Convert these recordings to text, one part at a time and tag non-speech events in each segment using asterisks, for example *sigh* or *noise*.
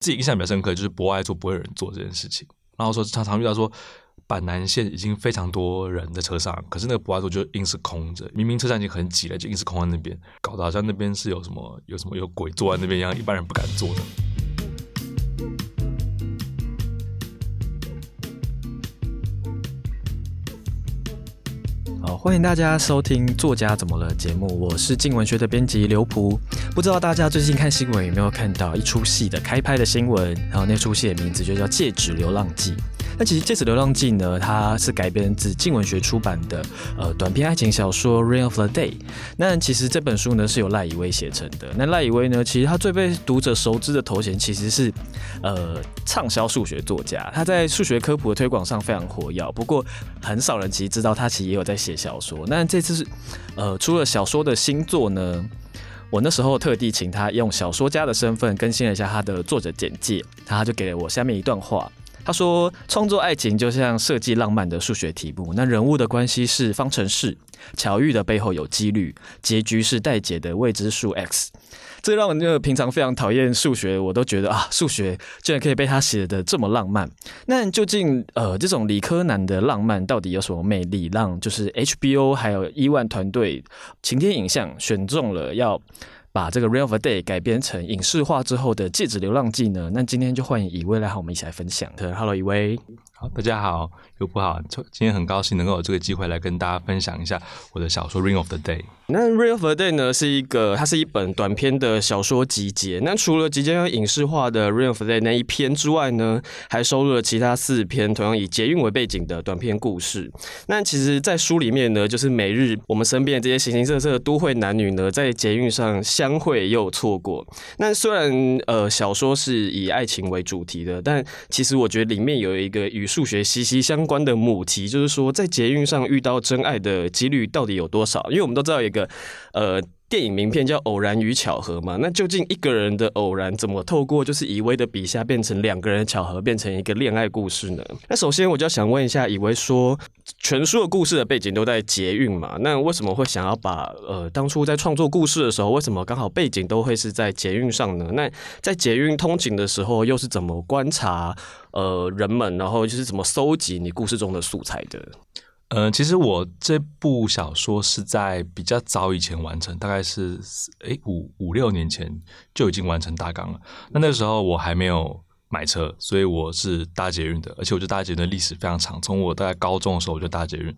自己印象比较深刻，就是博爱座不会有人做这件事情。然后说常常遇到说板南线已经非常多人在车上，可是那个博爱座就硬是空着，明明车站已经很挤了，就硬是空在那边，搞得好像那边是有什么有什么有鬼坐在那边一样，一般人不敢坐的。欢迎大家收听《作家怎么了》节目，我是静文学的编辑刘璞。不知道大家最近看新闻有没有看到一出戏的开拍的新闻？然后那出戏的名字就叫《戒指流浪记》。那其实《戒指流浪记》呢，它是改编自静文学出版的呃短篇爱情小说《Rain of the Day》。那其实这本书呢是由赖以威写成的。那赖以威呢，其实他最被读者熟知的头衔其实是呃畅销数学作家。他在数学科普的推广上非常活跃。不过很少人其实知道他其实也有在写小小说。那这次是呃出了小说的新作呢，我那时候特地请他用小说家的身份更新了一下他的作者简介，他就给了我下面一段话。他说：“创作爱情就像设计浪漫的数学题目，那人物的关系是方程式，巧遇的背后有几率，结局是待解的未知数 x。这让我那个平常非常讨厌数学，我都觉得啊，数学竟然可以被他写的这么浪漫。那究竟呃，这种理科男的浪漫到底有什么魅力，让就是 HBO 还有伊万团队晴天影像选中了要？”把这个《Rain of the Day》改编成影视化之后的《戒指流浪记》呢？那今天就欢迎以威来和我们一起来分享。Hello，以威。好，大家好，又不好，今天很高兴能够有这个机会来跟大家分享一下我的小说《Rain of the Day》。那《Rain of the Day》呢，是一个，它是一本短篇的小说集结。那除了即将要影视化的《Rain of the Day》那一篇之外呢，还收录了其他四篇同样以捷运为背景的短篇故事。那其实，在书里面呢，就是每日我们身边的这些形形色色的都会男女呢，在捷运上相会又错过。那虽然呃，小说是以爱情为主题的，但其实我觉得里面有一个与数学息息相关的母题，就是说在捷运上遇到真爱的几率到底有多少？因为我们都知道一个。呃，电影名片叫《偶然与巧合》嘛，那究竟一个人的偶然怎么透过就是以威的笔下变成两个人的巧合，变成一个恋爱故事呢？那首先我就想问一下，以威说全书的故事的背景都在捷运嘛？那为什么会想要把呃当初在创作故事的时候，为什么刚好背景都会是在捷运上呢？那在捷运通勤的时候，又是怎么观察呃人们，然后就是怎么搜集你故事中的素材的？呃，其实我这部小说是在比较早以前完成，大概是诶五五六年前就已经完成大纲了。那那个时候我还没有买车，所以我是搭捷运的，而且我觉得搭捷运的历史非常长，从我大概高中的时候我就搭捷运。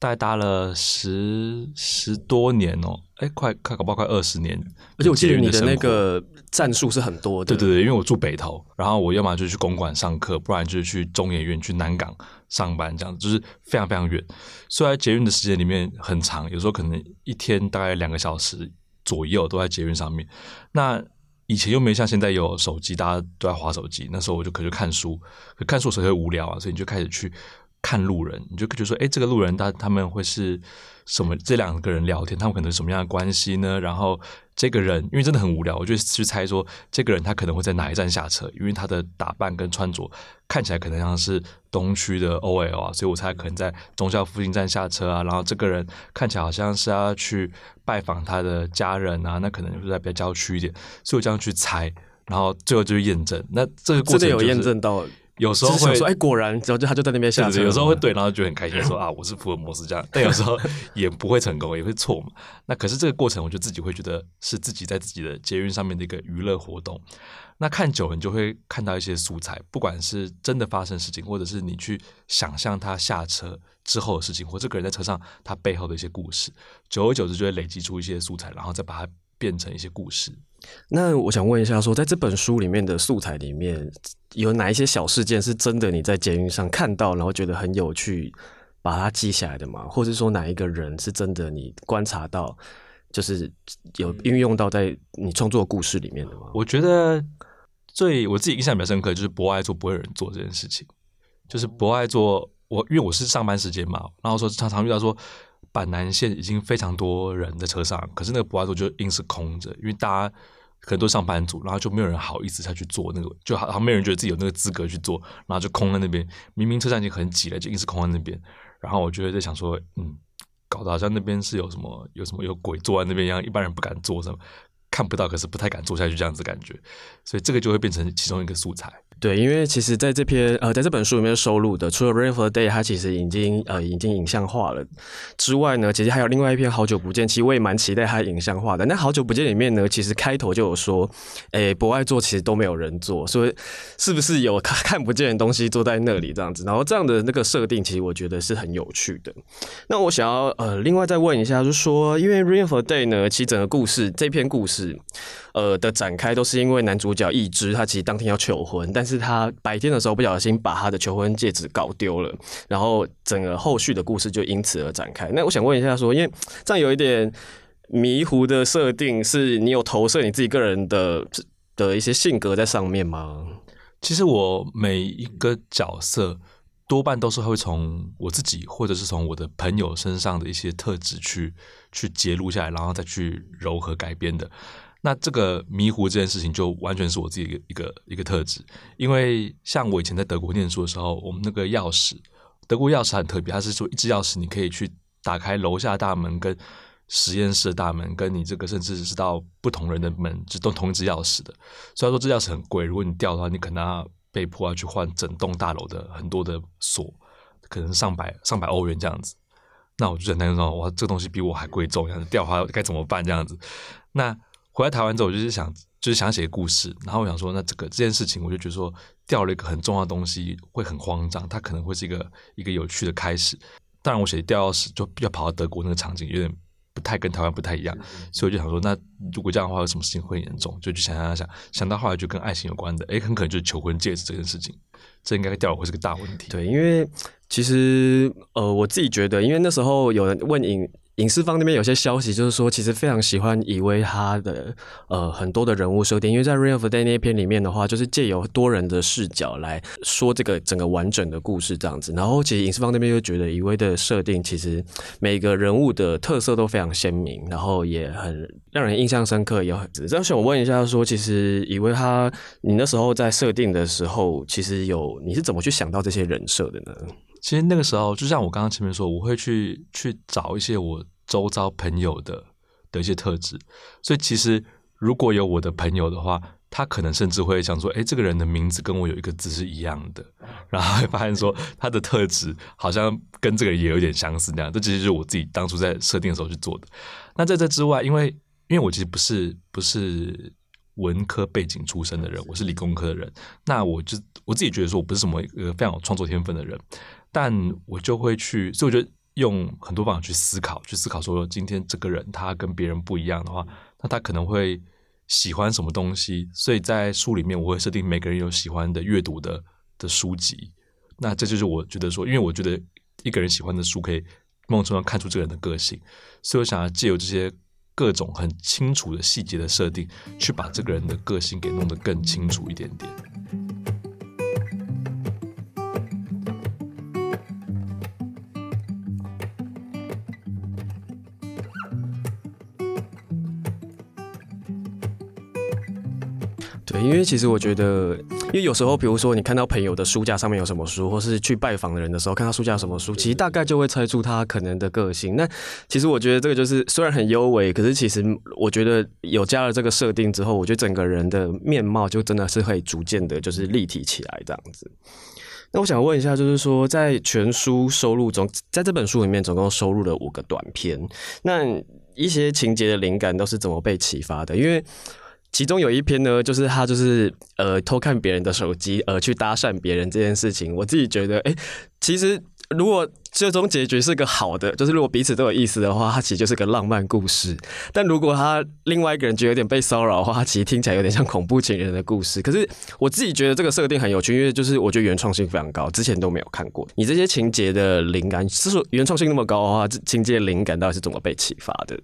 大概搭了十十多年哦，哎，快快搞不好快二十年。而且我记得你的那个站数是很多的。对对对，因为我住北投，然后我要么就去公馆上课，不然就是去中研院、去南港上班，这样子就是非常非常远。虽然捷运的时间里面很长，有时候可能一天大概两个小时左右都在捷运上面。那以前又没像现在有手机，大家都在划手机。那时候我就可以去看书，可看书的时候会无聊啊，所以你就开始去。看路人，你就觉得说，哎，这个路人他他们会是什么？这两个人聊天，他们可能是什么样的关系呢？然后这个人，因为真的很无聊，我就去猜说，这个人他可能会在哪一站下车，因为他的打扮跟穿着看起来可能像是东区的 OL 啊，所以我猜可能在中校附近站下车啊。然后这个人看起来好像是要去拜访他的家人啊，那可能就是在比较郊区一点，所以我这样去猜，然后最后就是验证。那这个过程、就是、真的有验证到。有时候会说，哎，果然，然后就他就在那边下车。有时候会对，然后就很开心说 *laughs* 啊，我是福尔摩斯这样。但有时候 *laughs* 也不会成功，也会错嘛。那可是这个过程，我就自己会觉得是自己在自己的捷运上面的一个娱乐活动。那看久了，你就会看到一些素材，不管是真的发生事情，或者是你去想象他下车之后的事情，或这个人在车上他背后的一些故事。久而久之，就会累积出一些素材，然后再把它变成一些故事。那我想问一下说，说在这本书里面的素材里面，有哪一些小事件是真的你在捷运上看到，然后觉得很有趣，把它记下来的吗？或者说哪一个人是真的你观察到，就是有运用到在你创作故事里面的吗？我觉得最我自己印象比较深刻，就是博爱做不会有人做这件事情，就是博爱做，我因为我是上班时间嘛，然后说常常遇到说。板南线已经非常多人在车上，可是那个博爱座就硬是空着，因为大家很多上班族，然后就没有人好意思再去坐那个，就好像没有人觉得自己有那个资格去坐，然后就空在那边。明明车站已经很挤了，就硬是空在那边。然后我就会在想说，嗯，搞得好像那边是有什么有什么有鬼坐在那边一样，一般人不敢坐什么，看不到，可是不太敢坐下去这样子感觉，所以这个就会变成其中一个素材。对，因为其实在这篇呃，在这本书里面收录的，除了《Rain for Day》，它其实已经呃已经影像化了之外呢，其实还有另外一篇《好久不见》，其实我也蛮期待它影像化的。那《好久不见》里面呢，其实开头就有说，诶，博爱座其实都没有人做，所以是不是有看 *laughs* 看不见的东西坐在那里这样子？然后这样的那个设定，其实我觉得是很有趣的。那我想要呃，另外再问一下，就是说，因为《Rain for Day》呢，其实整个故事这篇故事。呃的展开都是因为男主角一之他其实当天要求婚，但是他白天的时候不小心把他的求婚戒指搞丢了，然后整个后续的故事就因此而展开。那我想问一下说，因为这样有一点迷糊的设定，是你有投射你自己个人的的一些性格在上面吗？其实我每一个角色多半都是会从我自己或者是从我的朋友身上的一些特质去去揭露下来，然后再去柔和改编的。那这个迷糊这件事情就完全是我自己一个一个一个特质，因为像我以前在德国念书的时候，我们那个钥匙，德国钥匙很特别，它是说一支钥匙你可以去打开楼下大门跟实验室的大门，跟你这个甚至是到不同人的门，就都同一支钥匙的。虽然说这钥匙很贵，如果你掉的话，你可能要被迫要去换整栋大楼的很多的锁，可能上百上百欧元这样子。那我就很担心说，哇，这个东西比我还贵重，这样子掉的话该怎么办？这样子，那。回来台湾之后，我就是想，就是想写故事。然后我想说，那这个这件事情，我就觉得说掉了一个很重要的东西，会很慌张。它可能会是一个一个有趣的开始。当然，我写掉钥匙就要跑到德国那个场景，有点不太跟台湾不太一样。所以我就想说，那如果这样的话，有什么事情会严重？就去想想想，想到后来就跟爱情有关的，诶，很可能就是求婚戒指这件事情。这应该掉了会是个大问题。对，因为其实呃，我自己觉得，因为那时候有人问影。影视方那边有些消息，就是说其实非常喜欢以为他的呃很多的人物设定，因为在《Rain for the Day》那篇里面的话，就是借由多人的视角来说这个整个完整的故事这样子。然后其实影视方那边又觉得以为的设定其实每个人物的特色都非常鲜明，然后也很让人印象深刻，也很值。这样想我问一下说，说其实以为他你那时候在设定的时候，其实有你是怎么去想到这些人设的呢？其实那个时候，就像我刚刚前面说，我会去去找一些我周遭朋友的的一些特质。所以其实如果有我的朋友的话，他可能甚至会想说：“哎，这个人的名字跟我有一个字是一样的。*laughs* ”然后会发现说他的特质好像跟这个也有点相似。那样，这其实就是我自己当初在设定的时候去做的。那在这之外，因为因为我其实不是不是文科背景出身的人，我是理工科的人。那我就我自己觉得说我不是什么一个非常有创作天分的人。但我就会去，所以我就用很多方法去思考，去思考说，今天这个人他跟别人不一样的话，那他可能会喜欢什么东西？所以在书里面，我会设定每个人有喜欢的阅读的的书籍。那这就是我觉得说，因为我觉得一个人喜欢的书可以某种程度上看出这个人的个性，所以我想要借由这些各种很清楚的细节的设定，去把这个人的个性给弄得更清楚一点点。对，因为其实我觉得，因为有时候，比如说你看到朋友的书架上面有什么书，或是去拜访的人的时候，看到书架什么书，其实大概就会猜出他可能的个性。那其实我觉得这个就是虽然很优美，可是其实我觉得有加了这个设定之后，我觉得整个人的面貌就真的是会逐渐的，就是立体起来这样子。那我想问一下，就是说在全书收录中，在这本书里面总共收录了五个短篇，那一些情节的灵感都是怎么被启发的？因为其中有一篇呢，就是他就是呃偷看别人的手机，呃去搭讪别人这件事情，我自己觉得，哎、其实如果最终结局是个好的，就是如果彼此都有意思的话，它其实就是个浪漫故事。但如果他另外一个人觉得有点被骚扰的话，它其实听起来有点像恐怖情人的故事。可是我自己觉得这个设定很有趣，因为就是我觉得原创性非常高，之前都没有看过。你这些情节的灵感，是说原创性那么高的话，情节灵感到底是怎么被启发的？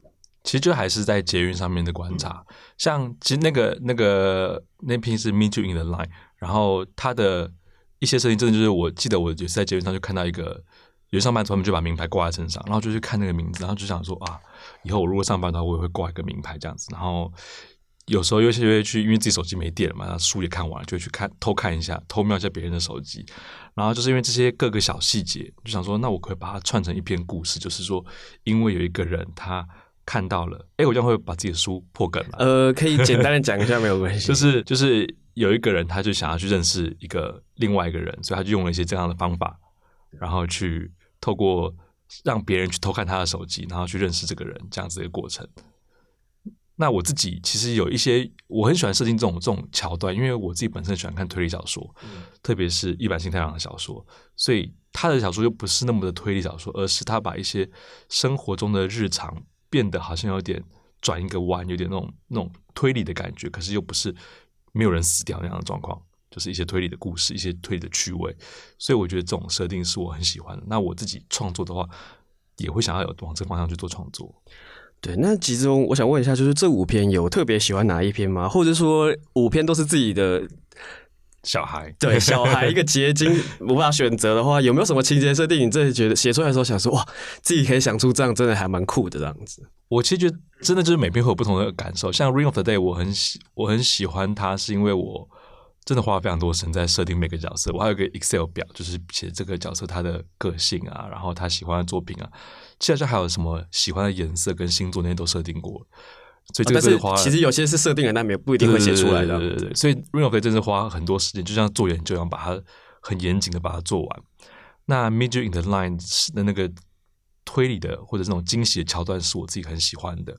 其实就还是在捷运上面的观察，像其实那个那个那篇是 Meet You in the Line，然后他的一些设定真的就是，我记得我就是在捷运上就看到一个有上班族他们就把名牌挂在身上，然后就去看那个名字，然后就想说啊，以后我如果上班的话，我也会挂一个名牌这样子。然后有时候有些会去，因为自己手机没电了嘛，然后书也看完了，就去看偷看一下，偷瞄一下别人的手机。然后就是因为这些各个小细节，就想说，那我可以把它串成一篇故事，就是说，因为有一个人他。看到了，哎，我这样会把自己的书破梗了。呃，可以简单的讲一下，没有关系。*laughs* 就是就是有一个人，他就想要去认识一个另外一个人，所以他就用了一些这样的方法，然后去透过让别人去偷看他的手机，然后去认识这个人，这样子的一个过程。那我自己其实有一些我很喜欢设定这种这种桥段，因为我自己本身喜欢看推理小说，嗯、特别是一坂幸太郎的小说，所以他的小说又不是那么的推理小说，而是他把一些生活中的日常变得好像有点转一个弯，有点那种那种推理的感觉，可是又不是没有人死掉那样的状况，就是一些推理的故事，一些推理的趣味，所以我觉得这种设定是我很喜欢的。那我自己创作的话，也会想要有往这个方向去做创作。对，那其中我想问一下，就是这五篇有特别喜欢哪一篇吗？或者说五篇都是自己的小孩？对，*laughs* 小孩一个结晶，无法选择的话，有没有什么情节设定？你自己觉得写出来的时候想说，哇，自己可以想出这样，真的还蛮酷的这样子。我其实觉得，真的就是每篇会有不同的感受。像《Ring of the Day》，我很喜，我很喜欢它，是因为我。真的花了非常多时间在设定每个角色，我还有个 Excel 表，就是写这个角色他的个性啊，然后他喜欢的作品啊，接下来还有什么喜欢的颜色跟星座那些都设定过，所以这个是花了、哦。其实有些是设定的，但没不一定会写出来的。对对对，对，所以 of the Day 真是花很多时间，就像做研究一样，把它很严谨的把它做完。那 You in the Line 的那个推理的或者这种惊喜的桥段是我自己很喜欢的。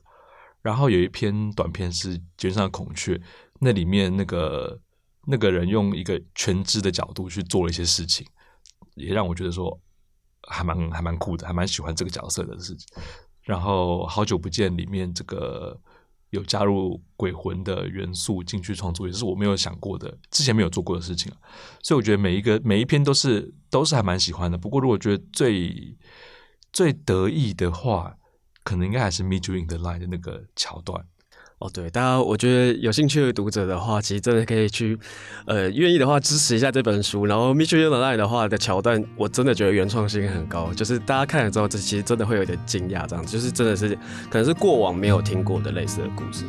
然后有一篇短片是《街上的孔雀》，那里面那个。那个人用一个全知的角度去做了一些事情，也让我觉得说还蛮还蛮酷的，还蛮喜欢这个角色的事情。然后好久不见里面这个有加入鬼魂的元素进去创作，也是我没有想过的，之前没有做过的事情。所以我觉得每一个每一篇都是都是还蛮喜欢的。不过如果觉得最最得意的话，可能应该还是 Meet You in the Line 的那个桥段。哦，对，大家我觉得有兴趣的读者的话，其实真的可以去，呃，愿意的话支持一下这本书。然后《Meet You in the Line》的话的桥段，我真的觉得原创性很高，就是大家看了之后，这其实真的会有点惊讶，这样子，就是真的是可能是过往没有听过的类似的故事。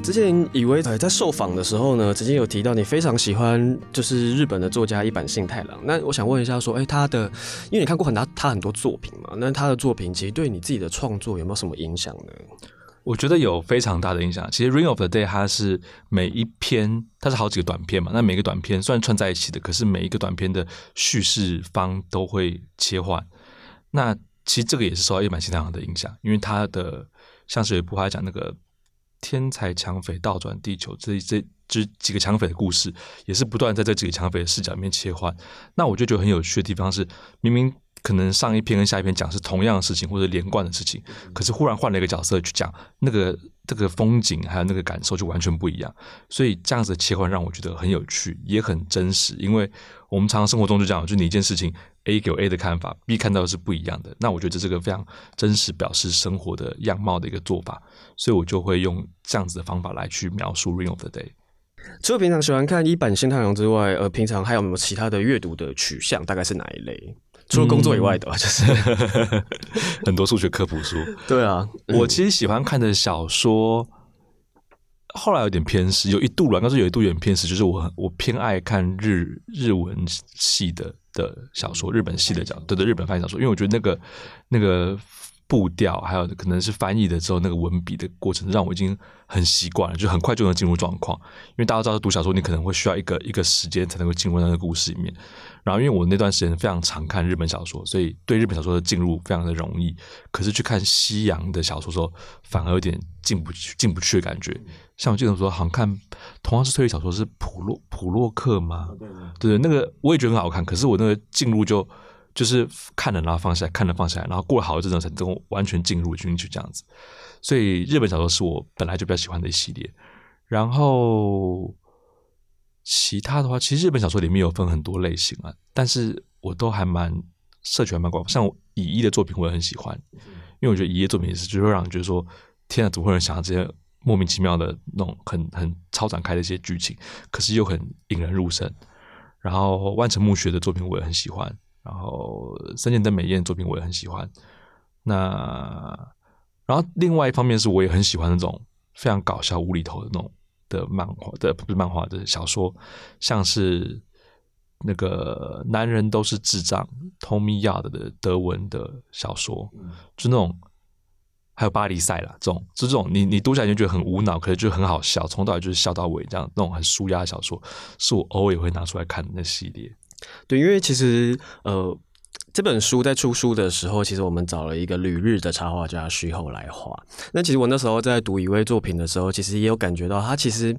之前以为在受访的时候呢，曾经有提到你非常喜欢就是日本的作家一坂幸太郎。那我想问一下，说，哎，他的，因为你看过很多他很多作品嘛，那他的作品其实对你自己的创作有没有什么影响呢？我觉得有非常大的影响。其实《Ring of the Day》它是每一篇，它是好几个短片嘛，那每个短片虽然串在一起的，可是每一个短片的叙事方都会切换。那其实这个也是受到一坂幸太郎的影响，因为他的像是有一部他讲那个。天才抢匪倒转地球，这这这几个抢匪的故事，也是不断在这几个抢匪的视角里面切换。那我就觉得很有趣的地方是，明明可能上一篇跟下一篇讲是同样的事情或者连贯的事情，可是忽然换了一个角色去讲那个这个风景还有那个感受就完全不一样。所以这样子的切换让我觉得很有趣，也很真实。因为我们常常生活中就讲，就你一件事情 A 给 A 的看法，B 看到的是不一样的。那我觉得这是个非常真实表示生活的样貌的一个做法。所以我就会用这样子的方法来去描述《Ring of the Day》。除了平常喜欢看一坂幸太阳之外，呃，平常还有没有其他的阅读的取向？大概是哪一类？除了工作以外的，嗯、就是 *laughs* 很多数学科普书。*laughs* 对啊，我其实喜欢看的小说，后来有点偏食，有一度了，但是有一度有点偏食，就是我我偏爱看日日文系的的小说，日本系的角，对对，日本翻译小说，因为我觉得那个那个。步调，还有可能是翻译的时候那个文笔的过程，让我已经很习惯了，就很快就能进入状况。因为大家知道读小说，你可能会需要一个一个时间才能够进入那个故事里面。然后，因为我那段时间非常常看日本小说，所以对日本小说的进入非常的容易。可是去看西洋的小说的时候，反而有点进不去、进不去的感觉。像我记得说，好像看同样是推理小说，是普洛普洛克吗？对对，那个我也觉得很好看，可是我那个进入就。就是看了然后放下来，看了放下来，然后过了好一阵子才能够完全进入进去这样子。所以日本小说是我本来就比较喜欢的一系列。然后其他的话，其实日本小说里面有分很多类型啊，但是我都还蛮社群还蛮广。像乙一的作品我也很喜欢，因为我觉得乙一的作品也是就会让人觉得说，天啊，怎么会有人想到这些莫名其妙的那种很很超展开的一些剧情，可是又很引人入胜。然后万城目学的作品我也很喜欢。然后森见登美彦作品我也很喜欢，那然后另外一方面是我也很喜欢那种非常搞笑无厘头的那种的漫画的不是漫画的小说，像是那个男人都是智障，Tommy Yard 的德文的小说，就那种。还有巴黎赛啦，这种就这种你你读起来就觉得很无脑，可是就很好笑，从头到尾就是笑到尾，这样那种很舒压的小说，是我偶尔也会拿出来看的那系列。对，因为其实呃，这本书在出书的时候，其实我们找了一个旅日的插画家徐厚来画。那其实我那时候在读一位作品的时候，其实也有感觉到他其实。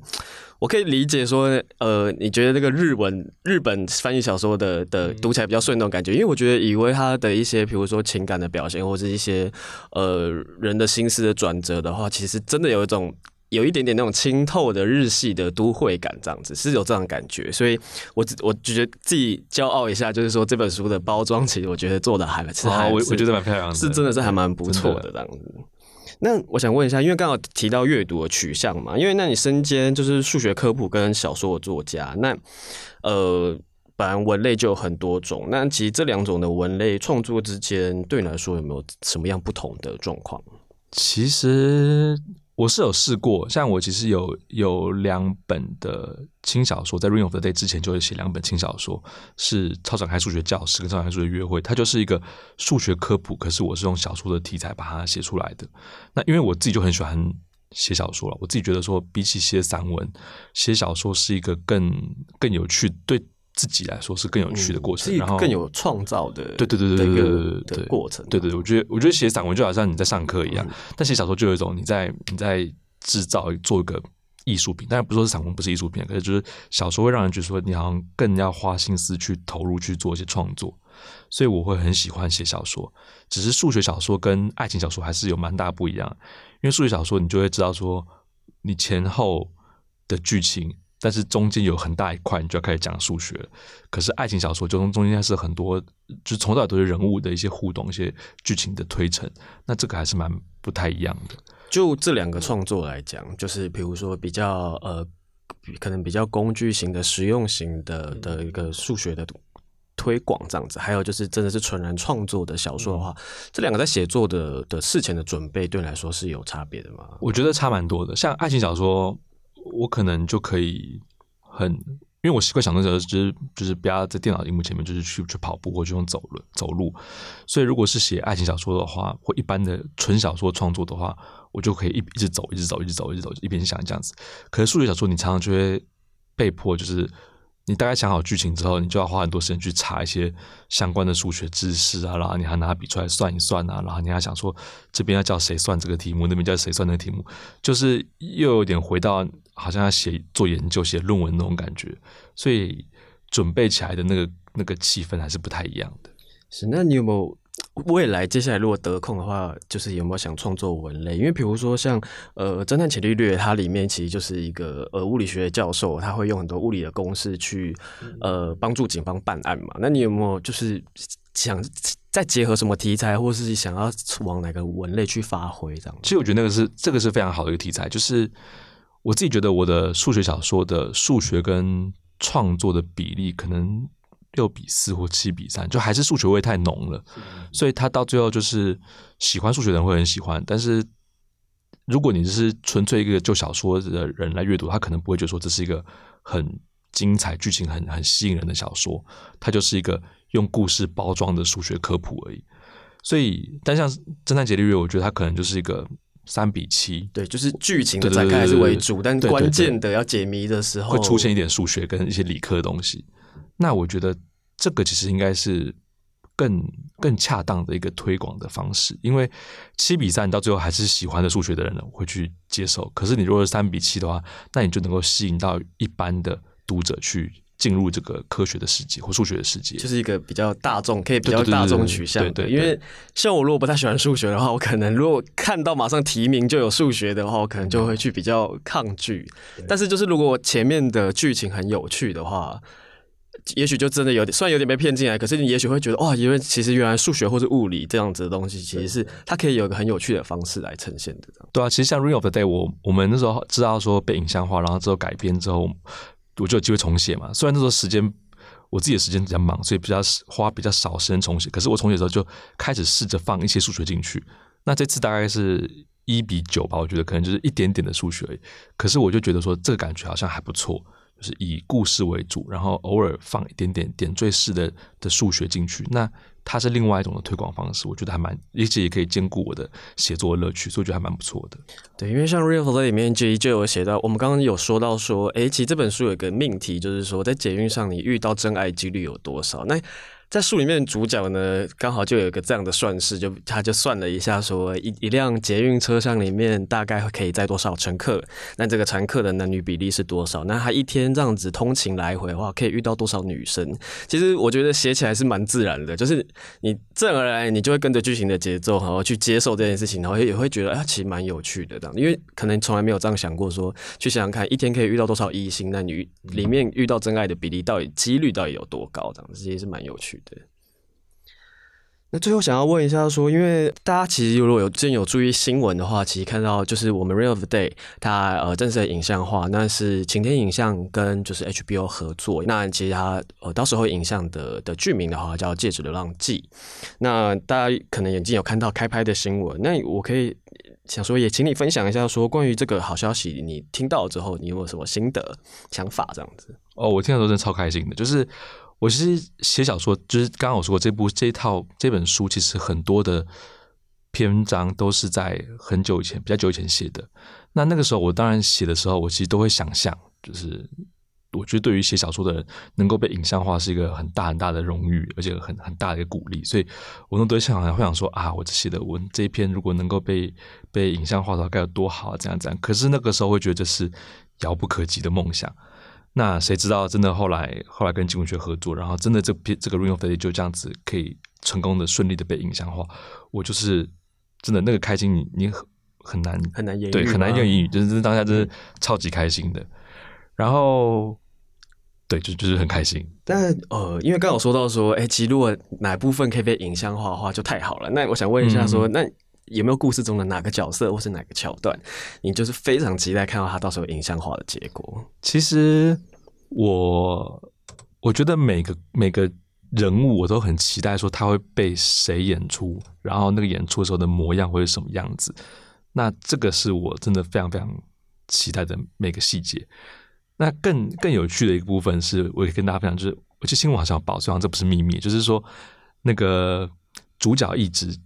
我可以理解说，呃，你觉得那个日文日本翻译小说的的读起来比较顺那种感觉，因为我觉得以为他的一些，比如说情感的表现，或者一些呃人的心思的转折的话，其实真的有一种有一点点那种清透的日系的都会感，这样子是有这样的感觉，所以我我觉得自己骄傲一下，就是说这本书的包装，其实我觉得做的还是还我我觉得蛮漂亮的，是真的是还蛮不错的这样子。那我想问一下，因为刚好提到阅读的取向嘛，因为那你身兼就是数学科普跟小说的作家，那呃，本来文类就有很多种，那其实这两种的文类创作之间，对你来说有没有什么样不同的状况？其实。我是有试过，像我其实有有两本的轻小说，在《Ring of the Day》之前就会写两本轻小说，是《超展开数学教室》跟《超展开数学约会》，它就是一个数学科普，可是我是用小说的题材把它写出来的。那因为我自己就很喜欢写小说了，我自己觉得说，比起写散文，写小说是一个更更有趣对。自己来说是更有趣的过程，然后更有创造的，对对对对对对对过程。对对，我觉得我觉得写散文就好像你在上课一样，但写小说就有一种你在你在制造做一个艺术品。但然，不说是散文，不是艺术品，可是就是小说会让人觉得说你好像更要花心思去投入去做一些创作。所以我会很喜欢写小说，只是数学小说跟爱情小说还是有蛮大不一样。因为数学小说你就会知道说你前后的剧情。但是中间有很大一块，你就要开始讲数学了。可是爱情小说就从中间是很多，就从头到尾都是人物的一些互动、一些剧情的推陈。那这个还是蛮不太一样的。就这两个创作来讲，就是比如说比较呃，可能比较工具型的、实用型的的一个数学的推广这样子。还有就是真的是纯然创作的小说的话，这两个在写作的的事前的准备，对你来说是有差别的吗？我觉得差蛮多的。像爱情小说。我可能就可以很，因为我习惯想的时候就是就是不要在电脑荧幕前面，就是去去跑步或者用走路走路。所以如果是写爱情小说的话，或一般的纯小说创作的话，我就可以一一直走，一直走，一直走，一直走，一边想这样子。可是数学小说，你常常就会被迫就是。你大概想好剧情之后，你就要花很多时间去查一些相关的数学知识啊，然后你还拿笔出来算一算啊，然后你还想说这边要叫谁算这个题目，那边叫谁算那个题目，就是又有点回到好像要写做研究、写论文那种感觉，所以准备起来的那个那个气氛还是不太一样的。是，那你有没有？未来接下来如果得空的话，就是有没有想创作文类？因为比如说像呃《侦探伽利略》，它里面其实就是一个呃物理学的教授，他会用很多物理的公式去呃帮助警方办案嘛。那你有没有就是想再结合什么题材，或是想要往哪个文类去发挥这样？其实我觉得那个是这个是非常好的一个题材，就是我自己觉得我的数学小说的数学跟创作的比例可能。六比四或七比三，就还是数学味太浓了，所以他到最后就是喜欢数学的人会很喜欢。但是如果你只是纯粹一个就小说的人来阅读，他可能不会觉得说这是一个很精彩、剧情很很吸引人的小说，它就是一个用故事包装的数学科普而已。所以，但像《侦探伽利略》，我觉得它可能就是一个三比七，对，就是剧情的展开还是为主，但关键的要解谜的时候，会出现一点数学跟一些理科的东西。那我觉得这个其实应该是更更恰当的一个推广的方式，因为七比三到最后还是喜欢的数学的人会去接受。可是你如果是三比七的话，那你就能够吸引到一般的读者去进入这个科学的世界或数学的世界，就是一个比较大众，可以比较大众取向。对对，因为像我如果不太喜欢数学的话，我可能如果看到马上提名就有数学的话，我可能就会去比较抗拒。但是就是如果前面的剧情很有趣的话。也许就真的有点，虽然有点被骗进来，可是你也许会觉得，哇，因为其实原来数学或是物理这样子的东西，其实是它可以有一个很有趣的方式来呈现的。对啊，其实像《Ring of the Day》，我我们那时候知道说被影像化，然后之后改编之后，我就有机会重写嘛。虽然那时候时间我自己的时间比较忙，所以比较花比较少时间重写，可是我重写的时候就开始试着放一些数学进去。那这次大概是。一比九吧，我觉得可能就是一点点的数学而已。可是我就觉得说，这个感觉好像还不错，就是以故事为主，然后偶尔放一点点点缀式的的数学进去。那它是另外一种的推广方式，我觉得还蛮，而且也可以兼顾我的写作乐趣，所以我觉得还蛮不错的。对，因为像《Real Play》里面就就有写到，我们刚刚有说到说，诶，其实这本书有一个命题，就是说在捷运上你遇到真爱几率有多少？那在书里面主角呢，刚好就有一个这样的算式，就他就算了一下说，一一辆捷运车厢里面大概可以载多少乘客，那这个乘客的男女比例是多少？那他一天这样子通勤来回的话，可以遇到多少女生？其实我觉得写起来是蛮自然的，就是你自然而然你就会跟着剧情的节奏，然后去接受这件事情，然后也会觉得啊，其实蛮有趣的这样，因为可能从来没有这样想过说，去想想看，一天可以遇到多少异性，那你里面遇到真爱的比例到底几率到底有多高？这样子其实是蛮有趣对，那最后想要问一下，说，因为大家其实如果有之前有注意新闻的话，其实看到就是我们《Real of Day》它呃正式的影像化，那是晴天影像跟就是 HBO 合作。那其实它呃到时候影像的的剧名的话叫《戒指流浪记》。那大家可能眼睛有看到开拍的新闻，那我可以想说，也请你分享一下，说关于这个好消息，你听到之后，你有没有什么心得想法？这样子。哦，我听到都真的超开心的，就是。我其实写小说，就是刚刚我说过，这部这一套这本书，其实很多的篇章都是在很久以前，比较久以前写的。那那个时候，我当然写的时候，我其实都会想象，就是我觉得对于写小说的人，能够被影像化是一个很大很大的荣誉，而且很很大的一个鼓励。所以，我都都会想，会想说啊，我写的文这一篇，如果能够被被影像化的话，该有多好啊，这样这样。可是那个时候会觉得是遥不可及的梦想。那谁知道，真的后来后来跟金文学合作，然后真的这篇这个《Ring of Fate》就这样子可以成功的顺利的被影像化，我就是真的那个开心你，你你很很难很难言喻，对，很难用英语，就是当下真是超级开心的。然后，对，就就是很开心。但呃，因为刚刚有说到说，哎，其实如果哪部分可以被影像化的话，就太好了。那我想问一下说，说、嗯、那有没有故事中的哪个角色或是哪个桥段，你就是非常期待看到他到时候影像化的结果？其实。我我觉得每个每个人物我都很期待说他会被谁演出，然后那个演出的时候的模样会是什么样子。那这个是我真的非常非常期待的每个细节。那更更有趣的一个部分是，我也跟大家分享，就是我记得新闻好像报，虽然这不是秘密，就是说那个主角一直，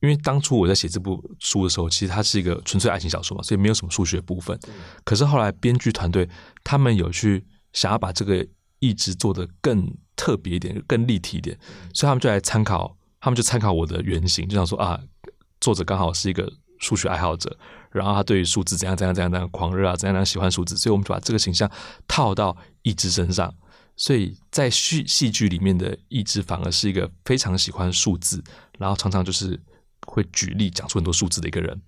因为当初我在写这部书的时候，其实它是一个纯粹爱情小说嘛，所以没有什么数学部分。可是后来编剧团队他们有去。想要把这个意志做得更特别一点，更立体一点，所以他们就来参考，他们就参考我的原型，就想说啊，作者刚好是一个数学爱好者，然后他对于数字怎样怎样怎样怎样狂热啊，怎样怎样喜欢数字，所以我们就把这个形象套到意志身上，所以在戏戏剧里面的意志反而是一个非常喜欢数字，然后常常就是会举例讲出很多数字的一个人，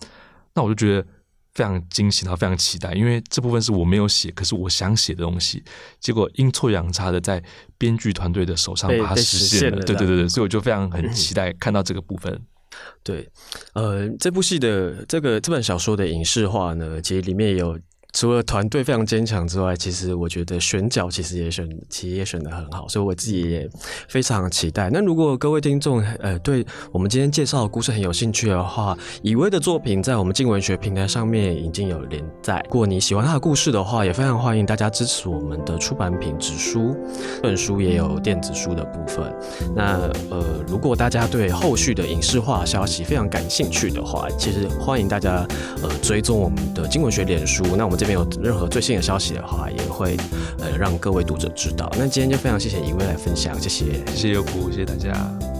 那我就觉得。非常惊喜，然后非常期待，因为这部分是我没有写，可是我想写的东西，结果阴错阳差的在编剧团队的手上把它实现了。对对对对，所以我就非常很 *clears throat* 期待看到这个部分。对，呃，这部戏的这个这本小说的影视化呢，其实里面有。除了团队非常坚强之外，其实我觉得选角其实也选，其实也选的很好，所以我自己也非常期待。那如果各位听众呃对我们今天介绍的故事很有兴趣的话，以威的作品在我们镜文学平台上面已经有连载。如果你喜欢他的故事的话，也非常欢迎大家支持我们的出版品直书，这本书也有电子书的部分。那呃，如果大家对后续的影视化消息非常感兴趣的话，其实欢迎大家呃追踪我们的镜文学脸书。那我们这边有任何最新的消息的话，也会呃让各位读者知道。那今天就非常谢谢一位来分享，谢谢，谢谢优酷，谢谢大家。